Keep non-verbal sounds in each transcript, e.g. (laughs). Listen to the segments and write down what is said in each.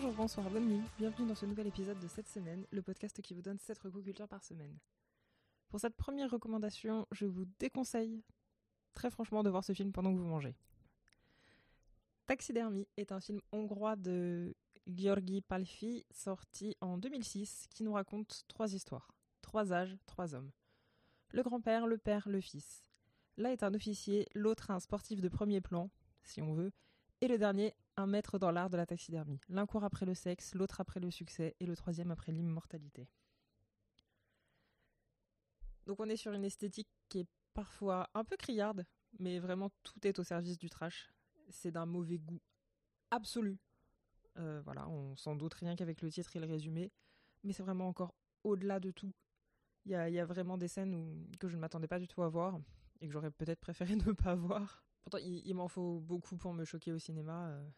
Bonjour, bonsoir, bonne nuit. Bienvenue dans ce nouvel épisode de cette semaine, le podcast qui vous donne 7 recocultures par semaine. Pour cette première recommandation, je vous déconseille très franchement de voir ce film pendant que vous mangez. Taxidermie est un film hongrois de Gheorghi Palfi sorti en 2006 qui nous raconte trois histoires, trois âges, trois hommes. Le grand-père, le père, le fils. L'un est un officier, l'autre un sportif de premier plan, si on veut, et le dernier un maître dans l'art de la taxidermie. L'un court après le sexe, l'autre après le succès et le troisième après l'immortalité. Donc on est sur une esthétique qui est parfois un peu criarde, mais vraiment tout est au service du trash. C'est d'un mauvais goût absolu. Euh, voilà, on s'en doute rien qu'avec le titre et le résumé, mais c'est vraiment encore au-delà de tout. Il y a, vraiment des scènes que je ne m'attendais pas du tout à voir et que j'aurais peut-être préféré (laughs) ne pas voir. Pourtant, il, m'en faut beaucoup pour me choquer au cinéma. Euh.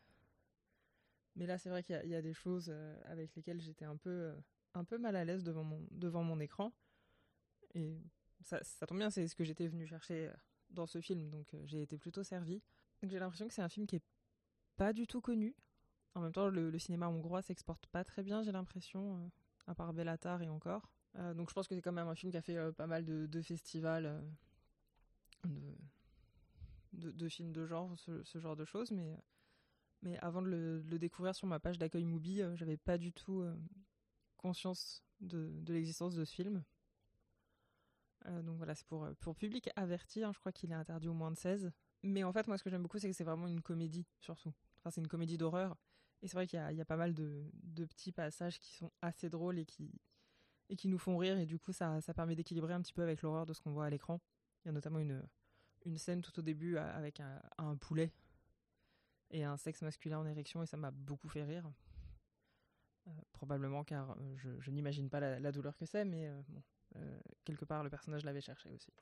Mais là, c'est vrai qu'il y, a des choses euh, avec lesquelles j'étais un peu, un peu mal à l'aise devant mon, devant mon écran. Et ça, tombe bien, c'est ce que j'étais venu chercher dans ce film, donc j'ai été plutôt servi. J'ai l'impression que c'est un film qui est pas du tout connu. En même temps, le, cinéma hongrois s'exporte pas très bien, j'ai l'impression, à part Bellatar et encore. Euh, donc je pense que c'est quand même un film qui a fait euh, pas mal de, festivals, euh, de, films de genre, ce, genre de choses. Mais, mais avant de le, découvrir sur ma page d'accueil Mubi, j'avais pas du tout conscience de, l'existence de ce film. donc voilà, c'est pour, pour public averti, hein, je crois qu'il est interdit au moins de 16. Mais en fait, moi ce que j'aime beaucoup, c'est que c'est vraiment une comédie, surtout. Enfin, c'est une comédie d'horreur. Et c'est vrai qu'il y, y, a pas mal de, de petits passages qui sont assez drôles et qui, et qui nous font rire et du coup ça, ça permet d'équilibrer un petit peu avec l'horreur de ce qu'on voit à l'écran. Il y a notamment une, une scène tout au début avec un, poulet et un sexe masculin en érection et ça m'a beaucoup fait rire. Euh, probablement car euh, je, n'imagine pas la, douleur que c'est, mais euh, bon, quelque part le personnage l'avait cherché aussi.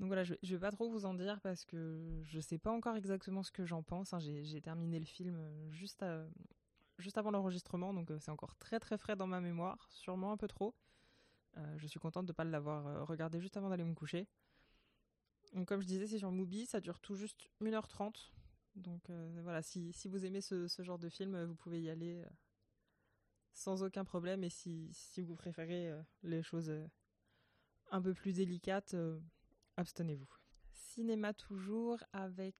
Donc voilà, je, je vais pas trop vous en dire parce que je sais pas encore exactement ce que j'en pense. Hein. J'ai terminé le film juste juste avant l'enregistrement, donc c'est encore très très frais dans ma mémoire, sûrement un peu trop. Je suis contente de ne pas l'avoir regardé juste avant d'aller me coucher. Comme je disais, c'est sur Mubi, ça dure tout juste 1h30. Donc voilà, si, vous aimez ce, genre de film, vous pouvez y aller sans aucun problème. Et si, si vous préférez les choses un peu plus délicates, abstenez-vous. Cinéma toujours avec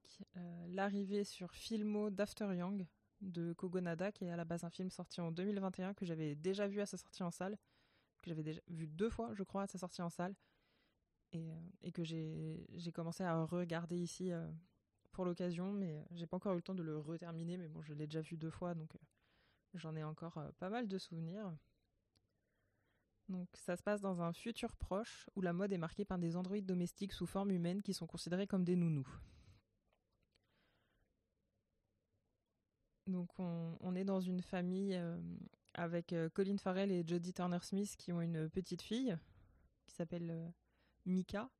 l'arrivée sur Filmo d'After Young, de Kogonada, qui est à la base un film sorti en 2021, que j'avais déjà vu à sa sortie en salle, que j'avais déjà vu deux fois, je crois, à sa sortie en salle, et, euh, que j'ai commencé à regarder ici euh, pour l'occasion, mais j'ai pas encore eu le temps de le reterminer, mais bon, je l'ai déjà vu deux fois, donc euh, j'en ai encore pas mal de souvenirs. Donc ça se passe dans un futur proche où la mode est marquée par des androïdes domestiques sous forme humaine qui sont considérés comme des nounous. Donc on, est dans une famille euh, avec euh, Colin Farrell et Jodie Turner-Smith qui ont une petite fille qui s'appelle euh, Mika.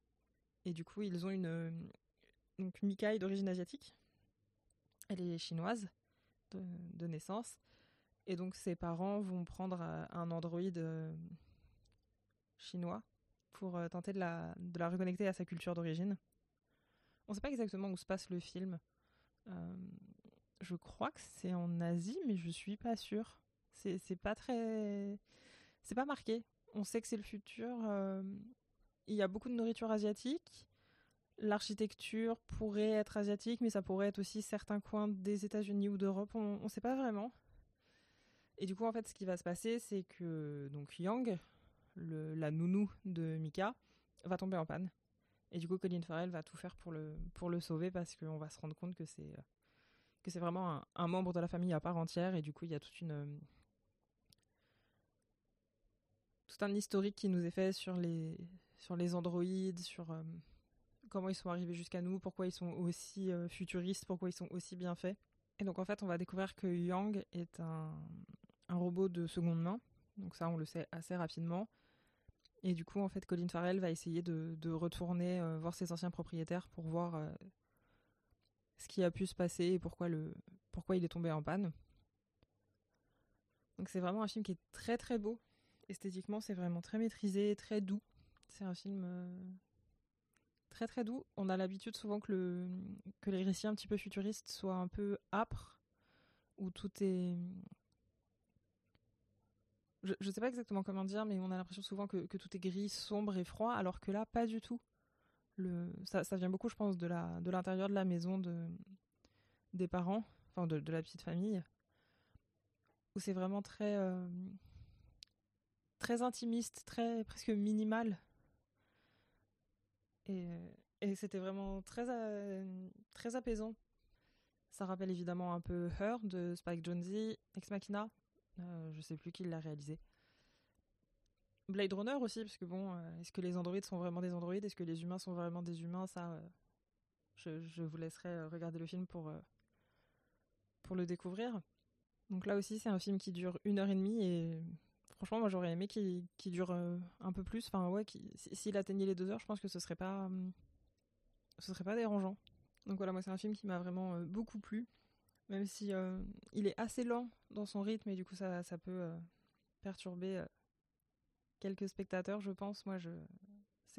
Et du coup, ils ont une... donc Mika est d'origine asiatique. Elle est chinoise de, naissance. Et donc ses parents vont prendre un androïde chinois pour tenter de la, reconnecter à sa culture d'origine. On ne sait pas exactement où se passe le film je crois que c'est en Asie, mais je suis pas sûre. C'est pas très. C'est pas marqué. On sait que c'est le futur. Euh, il y a beaucoup de nourriture asiatique. L'architecture pourrait être asiatique, mais ça pourrait être aussi certains coins des États-Unis ou d'Europe. On ne sait pas vraiment. Et du coup, en fait, ce qui va se passer, c'est que donc Yang, la nounou de Mika, va tomber en panne. Et du coup, Colin Farrell va tout faire pour le, pour le sauver parce qu'on va se rendre compte que c'est que c'est vraiment un, membre de la famille à part entière et du coup il y a toute une tout un historique qui nous est fait sur les sur les androïdes, sur euh, comment ils sont arrivés jusqu'à nous, pourquoi ils sont aussi euh, futuristes, pourquoi ils sont aussi bien faits. Et donc en fait on va découvrir que Yang est un, robot de seconde main, donc ça on le sait assez rapidement. Et du coup, en fait, Colin Farrell va essayer de, retourner voir ses anciens propriétaires pour voir ce qui a pu se passer et pourquoi, pourquoi il est tombé en panne. Donc c'est vraiment un film qui est très très beau. Esthétiquement, c'est vraiment très maîtrisé, très doux. C'est un film euh, très très doux. On a l'habitude souvent que, le, que les récits un petit peu futuristes soient un peu âpres, où tout est, je, ne sais pas exactement comment dire, mais on a l'impression souvent que, tout est gris, sombre et froid, alors que là, pas du tout. Le, ça, vient beaucoup, je pense, de la de l'intérieur de la maison de des parents, enfin de, la petite famille, où c'est vraiment très euh, très intimiste, très presque minimal. Et, et c'était vraiment très euh, très apaisant. Ça rappelle évidemment un peu Her de Spike Jonze, Ex Machina, euh, je sais plus qui l'a réalisé. Blade Runner aussi, parce que bon, euh, est-ce que les androïdes sont vraiment des androïdes? Est-ce que les humains sont vraiment des humains? Ça, euh, je, vous laisserai regarder le film pour, pour le découvrir. Donc là aussi, c'est un film qui dure une heure et demie et franchement, moi j'aurais aimé qu'il dure un peu plus. Enfin, ouais, s'il atteignait les deux heures, je pense que ce serait pas, ce serait pas dérangeant. Donc voilà, moi c'est un film qui m'a vraiment beaucoup plu même si euh, il est assez lent dans son rythme et du coup ça, ça peut euh, perturber euh, quelques spectateurs, je pense. Moi, je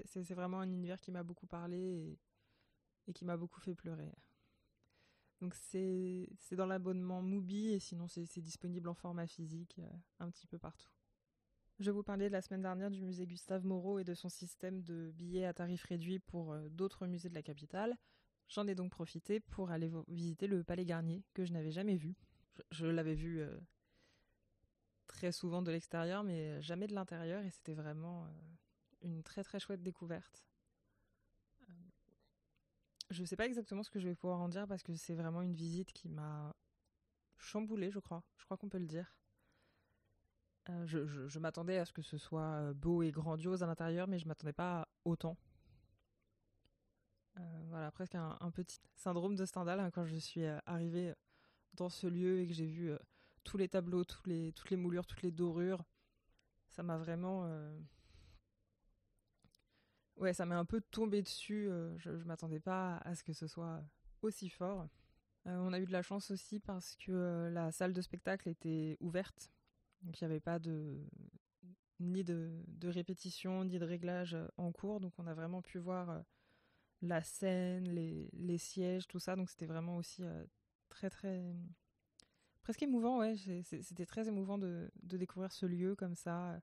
c'est vraiment un univers qui m'a beaucoup parlé et, et qui m'a beaucoup fait pleurer. Donc c'est dans l'abonnement Mubi et sinon c'est disponible en format physique un petit peu partout. Je vous parlais la semaine dernière du musée Gustave Moreau et de son système de billets à tarif réduit pour d'autres musées de la capitale. J'en ai donc profité pour aller visiter le Palais Garnier, que je n'avais jamais vu. Je, l'avais vu euh, très souvent de l'extérieur, mais jamais de l'intérieur, et c'était vraiment euh, une très très chouette découverte. Euh, je ne sais pas exactement ce que je vais pouvoir en dire parce que c'est vraiment une visite qui m'a chamboulée, je crois. Je crois qu'on peut le dire. Je, je m'attendais à ce que ce soit beau et grandiose à l'intérieur, mais je m'attendais pas autant. Euh, voilà, presque un, petit syndrome de Stendhal hein, quand je suis euh, arrivée dans ce lieu et que j'ai vu euh, tous les tableaux, toutes les moulures, toutes les dorures. Ça m'a vraiment. Ouais, ça m'est un peu tombé dessus. je ne m'attendais pas à ce que ce soit aussi fort. on a eu de la chance aussi parce que la salle de spectacle était ouverte. Donc il n'y avait pas de ni de, répétition, ni de réglage en cours. Donc on a vraiment pu voir la scène, les, sièges, tout ça. Donc c'était vraiment aussi très très presque émouvant. Ouais, c'était très émouvant de, de, découvrir ce lieu comme ça,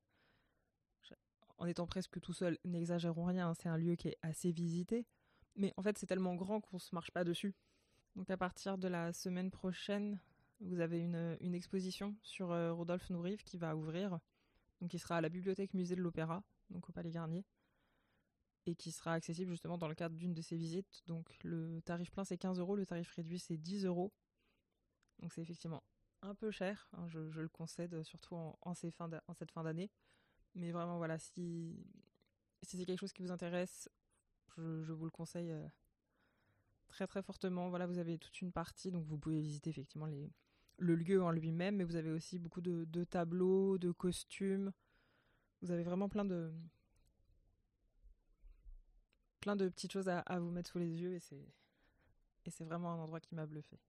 en étant presque tout seul. N'exagérons rien, hein, c'est un lieu qui est assez visité, mais en fait c'est tellement grand qu'on se marche pas dessus. Donc à partir de la semaine prochaine, vous avez une, exposition sur euh, Rodolphe Nourrive qui va ouvrir, donc qui sera à la bibliothèque musée de l'Opéra, donc au Palais Garnier et qui sera accessible justement dans le cadre d'une de ces visites. Donc le tarif plein c'est 15 euros, le tarif réduit c'est 10 euros. Donc c'est effectivement un peu cher, hein, je, le concède, surtout en, ces en cette fin d'année. Mais vraiment voilà, si, si c'est quelque chose qui vous intéresse, je, vous le conseille euh, très très fortement. Voilà, vous avez toute une partie, donc vous pouvez visiter effectivement les, le lieu en lui-même, mais vous avez aussi beaucoup de, tableaux, de costumes. Vous avez vraiment plein de, plein de petites choses à, vous mettre sous les yeux et c'est et c'est vraiment un endroit qui m'a bluffé.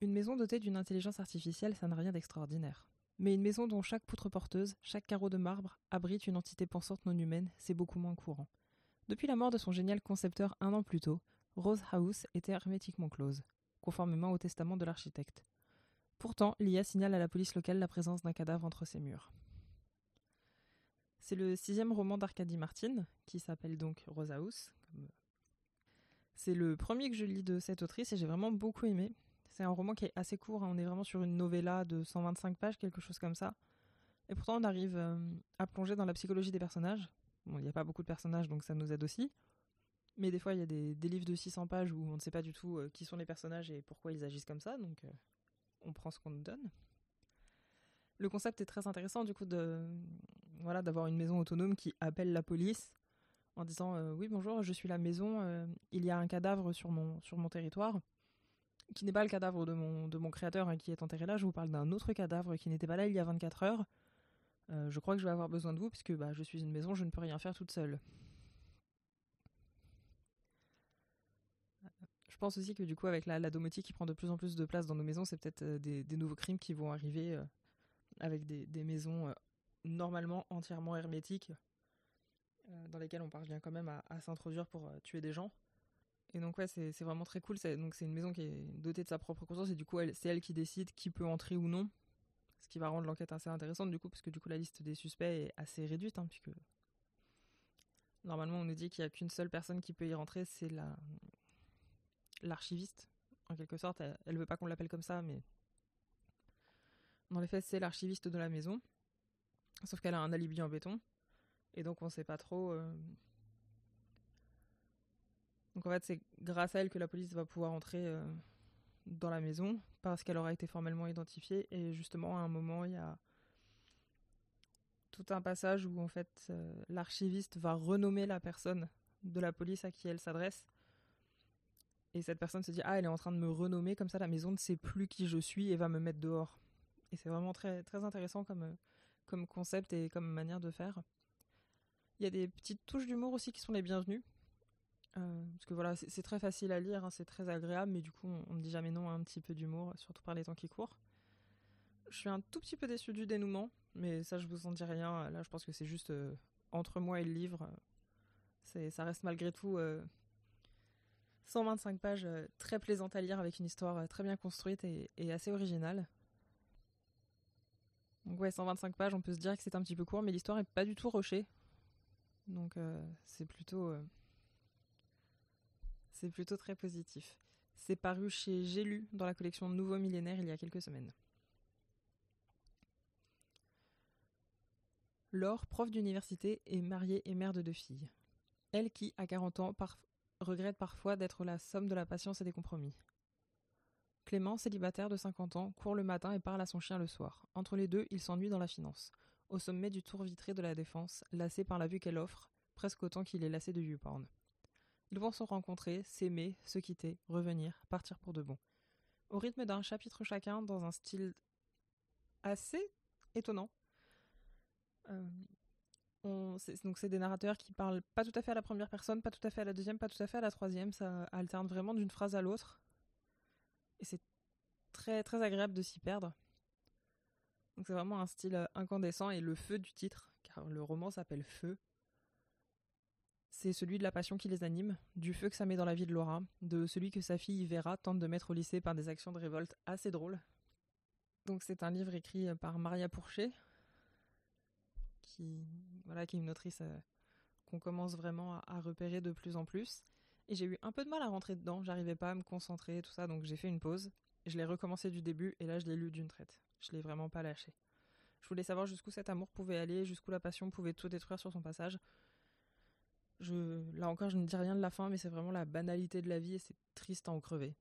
Une maison dotée d'une intelligence artificielle, ça n'a rien d'extraordinaire. Mais une maison dont chaque poutre porteuse, chaque carreau de marbre abrite une entité pensante non humaine, c'est beaucoup moins courant. Depuis la mort de son génial concepteur un an plus tôt, Rose House était hermétiquement close, conformément au testament de l'architecte. Pourtant, l'IA signale à la police locale la présence d'un cadavre entre ses murs. C'est le sixième roman d'Arcadie Martin, qui s'appelle donc Rosa House. Euh, c'est le premier que je lis de cette autrice et j'ai vraiment beaucoup aimé. C'est un roman qui est assez court, hein. on est vraiment sur une novella de 125 pages, quelque chose comme ça. Et pourtant on arrive euh, à plonger dans la psychologie des personnages. Il n'y a pas beaucoup de personnages, donc ça nous aide aussi. Mais des fois, il y a des, livres de 600 pages où on ne sait pas du tout euh, qui sont les personnages et pourquoi ils agissent comme ça, donc on prend ce qu'on nous donne. Le concept est très intéressant du coup de voilà d'avoir une maison autonome qui appelle la police en disant euh, oui bonjour je suis la maison. Euh, il y a un cadavre sur mon sur mon territoire qui n'est pas le cadavre de mon créateur hein, qui est enterré là. Je vous parle d'un autre cadavre qui n'était pas là il y a 24 heures. Euh, je crois que je vais avoir besoin de vous puisque bah, je suis une maison je ne peux rien faire toute seule je pense aussi que du coup avec la, domotique qui prend de plus en plus de place dans nos maisons c'est peut-être des, des, nouveaux crimes qui vont arriver avec des, maisons euh, normalement entièrement hermétiques, euh, dans lesquelles on parvient quand même à, s'introduire pour euh, tuer des gens. Et donc ouais, c'est vraiment très cool. Donc c'est une maison qui est dotée de sa propre conscience et du coup c'est elle qui décide qui peut entrer ou non. Ce qui va rendre l'enquête assez intéressante du coup parce que du coup la liste des suspects est assez réduite hein, puisque normalement on nous dit qu'il n'y a qu'une seule personne qui peut y rentrer, c'est la l'archiviste en quelque sorte. Elle, veut pas qu'on l'appelle comme ça, mais dans les faits c'est l'archiviste de la maison. Sauf qu'elle a un alibi en béton et donc on sait pas trop. Euh, donc en fait, c'est grâce à elle que la police va pouvoir entrer euh, dans la maison parce qu'elle aura été formellement identifiée. Et justement, à un moment, il y a tout un passage où en fait euh, l'archiviste va renommer la personne de la police à qui elle s'adresse. Et cette personne se dit ah elle est en train de me renommer comme ça la maison ne sait plus qui je suis et va me mettre dehors. Et c'est vraiment très très intéressant comme euh, comme concept et comme manière de faire. Il y a des petites touches d'humour aussi qui sont les bienvenues. Euh, parce que voilà, c'est très facile à lire, hein, c'est très agréable, mais du coup, on ne dit jamais non à un petit peu d'humour, surtout par les temps qui courent. Je suis un tout petit peu déçu du dénouement, mais ça, je vous en dis rien. Là, je pense que c'est juste euh, entre moi et le livre. Ça reste malgré tout 125 euh, pages très plaisantes à lire avec une histoire très bien construite et, assez originale. Donc ouais, 125 pages, on peut se dire que c'est un petit peu court, mais l'histoire est pas du tout rushée. Donc c'est plutôt c'est plutôt très positif. C'est paru chez J'ai lu dans la collection Nouveau Millénaire il y a quelques semaines. Laure, prof d'université, est mariée et mère de deux filles. Elle qui, à 40 ans, regrette parfois d'être la somme de la patience et des compromis. Clément, célibataire de 50 ans, court le matin et parle à son chien le soir. Entre les deux, il s'ennuie dans la finance. Au sommet du tour vitré de la défense, lassé par la vue qu'elle offre, presque autant qu'il est lassé de YouPorn. Ils vont se rencontrer, s'aimer, se quitter, revenir, partir pour de bon. Au rythme d'un chapitre chacun, dans un style assez étonnant. Euh, donc c'est des narrateurs qui parlent pas tout à fait à la première personne, pas tout à fait à la deuxième, pas tout à fait à la troisième. Ça alterne vraiment d'une phrase à l'autre. Et c'est très très agréable de s'y perdre. Donc c'est vraiment un style incandescent et le feu du titre, car le roman s'appelle Feu, c'est celui de la passion qui les anime, du feu que ça met dans la vie de Laura, de celui que sa fille Vera tente de mettre au lycée par des actions de révolte assez drôles. Donc c'est un livre écrit par Maria Pourchet, qui, voilà, qui est une autrice euh, qu'on commence vraiment à, repérer de plus en plus. Et j'ai eu un peu de mal à rentrer dedans, j'arrivais pas à me concentrer, tout ça, donc j'ai fait une pause. Je l'ai recommencé du début et là je l'ai lu d'une traite. Je l'ai vraiment pas lâché. Je voulais savoir jusqu'où cet amour pouvait aller, jusqu'où la passion pouvait tout détruire sur son passage. Je, là encore, je ne dis rien de la fin, mais c'est vraiment la banalité de la vie et c'est triste à en crever.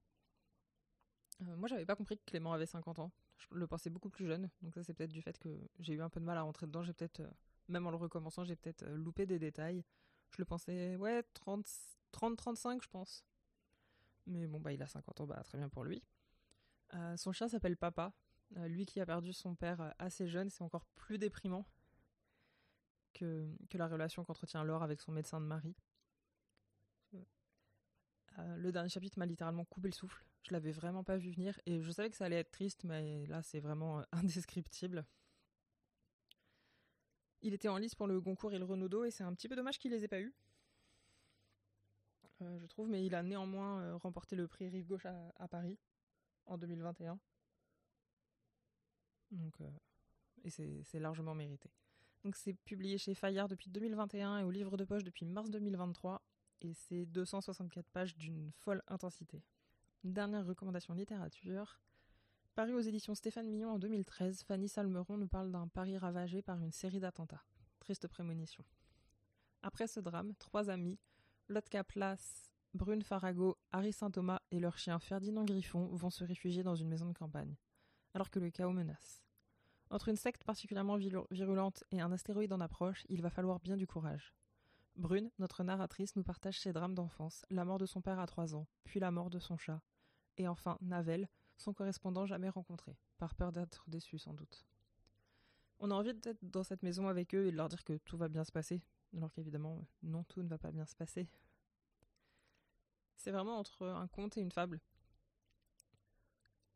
Euh, moi, j'avais pas compris que Clément avait 50 ans. Je le pensais beaucoup plus jeune, donc ça, c'est peut-être du fait que j'ai eu un peu de mal à rentrer dedans. J'ai peut-être, euh, même en le recommençant, j'ai peut-être euh, loupé des détails. Je le pensais, ouais, 30, 30-35, je pense. Mais bon, bah, il a 50 ans, bah, très bien pour lui. son chien s'appelle Papa. lui qui a perdu son père assez jeune, c'est encore plus déprimant que, la relation qu'entretient Laure avec son médecin de mari. Euh, le dernier chapitre m'a littéralement coupé le souffle. Je l'avais vraiment pas vu venir et je savais que ça allait être triste, mais là c'est vraiment euh, (laughs) indescriptible. Il était en lice pour le Goncourt et le Renaudot et c'est un petit peu dommage qu'il les ait pas eus. Euh, je trouve, mais il a néanmoins remporté le prix Rive Gauche à, Paris en 2021. Donc, et c'est largement mérité. Donc c'est publié chez Fayard depuis 2021 et au livre de poche depuis mars 2023 et c'est 264 pages d'une folle intensité. Dernière recommandation littérature. Paru aux éditions Stéphane Mignon en 2013, Fanny Salmeron nous parle d'un Paris ravagé par une série d'attentats. Triste prémonition. Après ce drame, trois amis, Lotka Place, Brune Farago, Harry Saint-Thomas et leur chien Ferdinand Griffon vont se réfugier dans une maison de campagne, alors que le chaos menace. Entre une secte particulièrement virulente et un astéroïde en approche, il va falloir bien du courage. Brune, notre narratrice, nous partage ses drames d'enfance, la mort de son père à trois ans, puis la mort de son chat, et enfin Navel, son correspondant jamais rencontré, par peur d'être déçu sans doute. On a envie d'être dans cette maison avec eux et de leur dire que tout va bien se passer, alors qu'évidemment, non, tout ne va pas bien se passer. C'est vraiment entre un conte et une fable.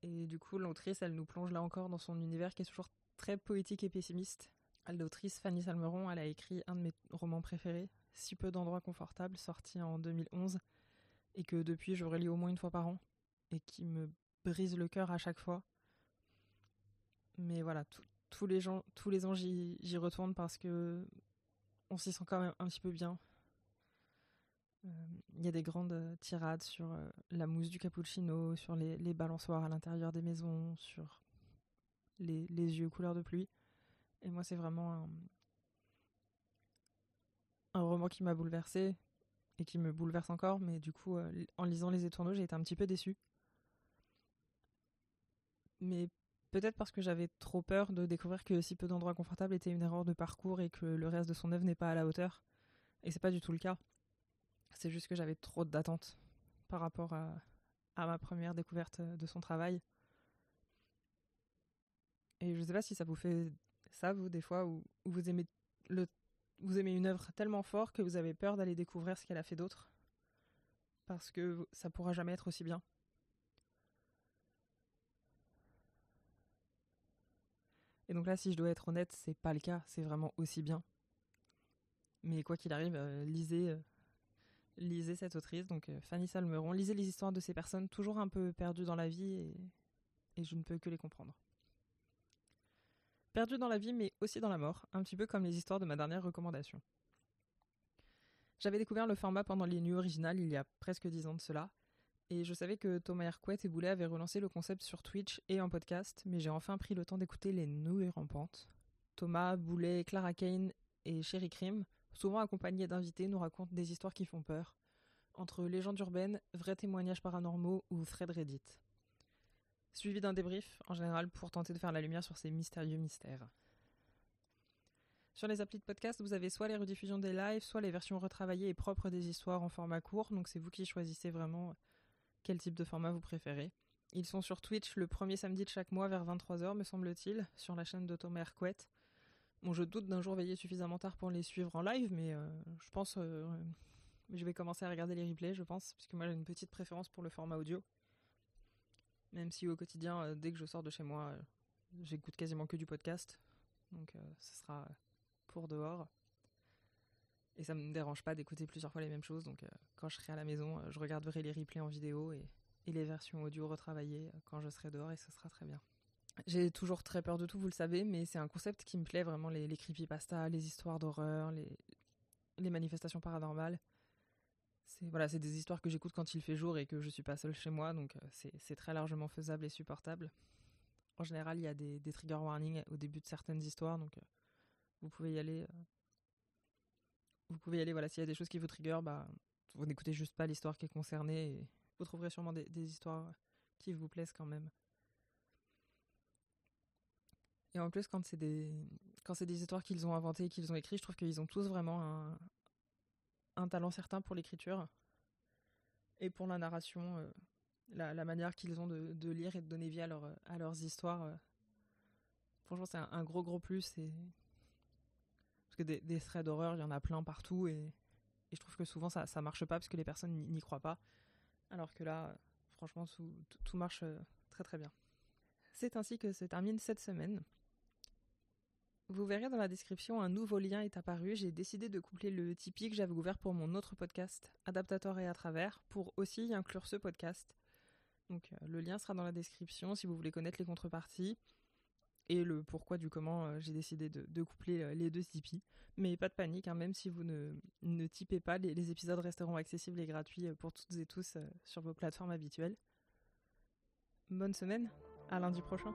Et du coup, l'autrice, elle nous plonge là encore dans son univers qui est toujours très poétique et pessimiste. L'autrice Fanny Salmeron, elle a écrit un de mes romans préférés, Si peu d'endroits confortables, sorti en 2011. et que depuis je relis au moins une fois par an et qui me brise le cœur à chaque fois. Mais voilà, tous les gens, tous les ans j'y retourne parce que on s'y sent quand même un petit peu bien. Euh, il y a des grandes tirades sur euh, la mousse du cappuccino, sur les, balançoires à l'intérieur des maisons, sur les, les, yeux couleur de pluie. Et moi, c'est vraiment un, un roman qui m'a bouleversée et qui me bouleverse encore, mais du coup, euh, en lisant Les Étourneaux, j'ai été un petit peu déçue. Mais peut-être parce que j'avais trop peur de découvrir que si peu d'endroits confortables était une erreur de parcours et que le reste de son œuvre n'est pas à la hauteur. Et c'est pas du tout le cas. C'est juste que j'avais trop d'attentes par rapport à, à ma première découverte de son travail. Et je sais pas si ça vous fait ça, vous, des fois, où, vous aimez le vous aimez une œuvre tellement fort que vous avez peur d'aller découvrir ce qu'elle a fait d'autre parce que ça pourra jamais être aussi bien. Et donc là, si je dois être honnête, c'est pas le cas, c'est vraiment aussi bien. Mais quoi qu'il arrive, euh, lisez, euh, lisez cette autrice, donc euh, Fanny Salmeron, lisez les histoires de ces personnes toujours un peu perdues dans la vie et, et je ne peux que les comprendre. Perdues dans la vie, mais aussi dans la mort, un petit peu comme les histoires de ma dernière recommandation. J'avais découvert le format pendant les nuits originales il y a presque dix ans de cela, et je savais que Thomas Hercouet et Boulet avaient relancé le concept sur Twitch et en podcast, mais j'ai enfin pris le temps d'écouter les nouilles rampantes. Thomas, Boulet, Clara Kane et Sherry Krim, souvent accompagnés d'invités, nous racontent des histoires qui font peur, entre légendes urbaines, vrais témoignages paranormaux ou thread Reddit. Suivi d'un débrief, en général, pour tenter de faire la lumière sur ces mystérieux mystères. Sur les applis de podcast, vous avez soit les rediffusions des lives, soit les versions retravaillées et propres des histoires en format court, donc c'est vous qui choisissez vraiment quel type de format vous préférez. Ils sont sur Twitch le premier samedi de chaque mois vers 23h, me semble-t-il, sur la chaîne de Thomas. Bon, je doute d'un jour veiller suffisamment tard pour les suivre en live, mais euh, je pense. Euh, je vais commencer à regarder les replays, je pense, puisque moi j'ai une petite préférence pour le format audio. Même si au quotidien, euh, dès que je sors de chez moi, j'écoute quasiment que du podcast. Donc ce sera pour dehors. Et ça me dérange pas d'écouter plusieurs fois les mêmes choses. Donc, euh, quand je serai à la maison, euh, je regarderai les replays en vidéo et, les versions audio retravaillées euh, quand je serai dehors et ce sera très bien. J'ai toujours très peur de tout, vous le savez, mais c'est un concept qui me plaît vraiment les, les creepypasta, les histoires d'horreur, les manifestations paranormales. C'est voilà, c'est des histoires que j'écoute quand il fait jour et que je suis pas seule chez moi, donc c'est très largement faisable et supportable. En général, il y a des, des trigger warnings au début de certaines histoires, donc vous pouvez y aller vous pouvez y aller, voilà, s'il y a des choses qui vous trigger, bah, vous n'écoutez juste pas l'histoire qui est concernée et vous trouverez sûrement des, histoires qui vous plaisent quand même. Et en plus, quand c'est des, quand c'est des histoires qu'ils ont inventées et qu'ils ont écrites, je trouve qu'ils ont tous vraiment un, un talent certain pour l'écriture et pour la narration, euh, la, manière qu'ils ont de, lire et de donner vie à, leur, à leurs histoires. Euh. franchement, c'est un, gros gros plus et des, des threads d'horreur, il y en a plein partout et, je trouve que souvent ça, ça marche pas parce que les personnes n'y croient pas. Alors que là, franchement, tout, tout marche euh, très très bien. C'est ainsi que se termine cette semaine. Vous verrez dans la description, un nouveau lien est apparu. J'ai décidé de coupler le Tipeee que j'avais ouvert pour mon autre podcast, Adaptator et à travers, pour aussi inclure ce podcast. Donc euh, le lien sera dans la description si vous voulez connaître les contreparties et le pourquoi du comment euh, j'ai décidé de, coupler euh, les deux Tipeee. Mais pas de panique, hein, même si vous ne, typez pas, les, épisodes resteront accessibles et gratuits pour toutes et tous sur vos plateformes habituelles. Bonne semaine, à lundi prochain.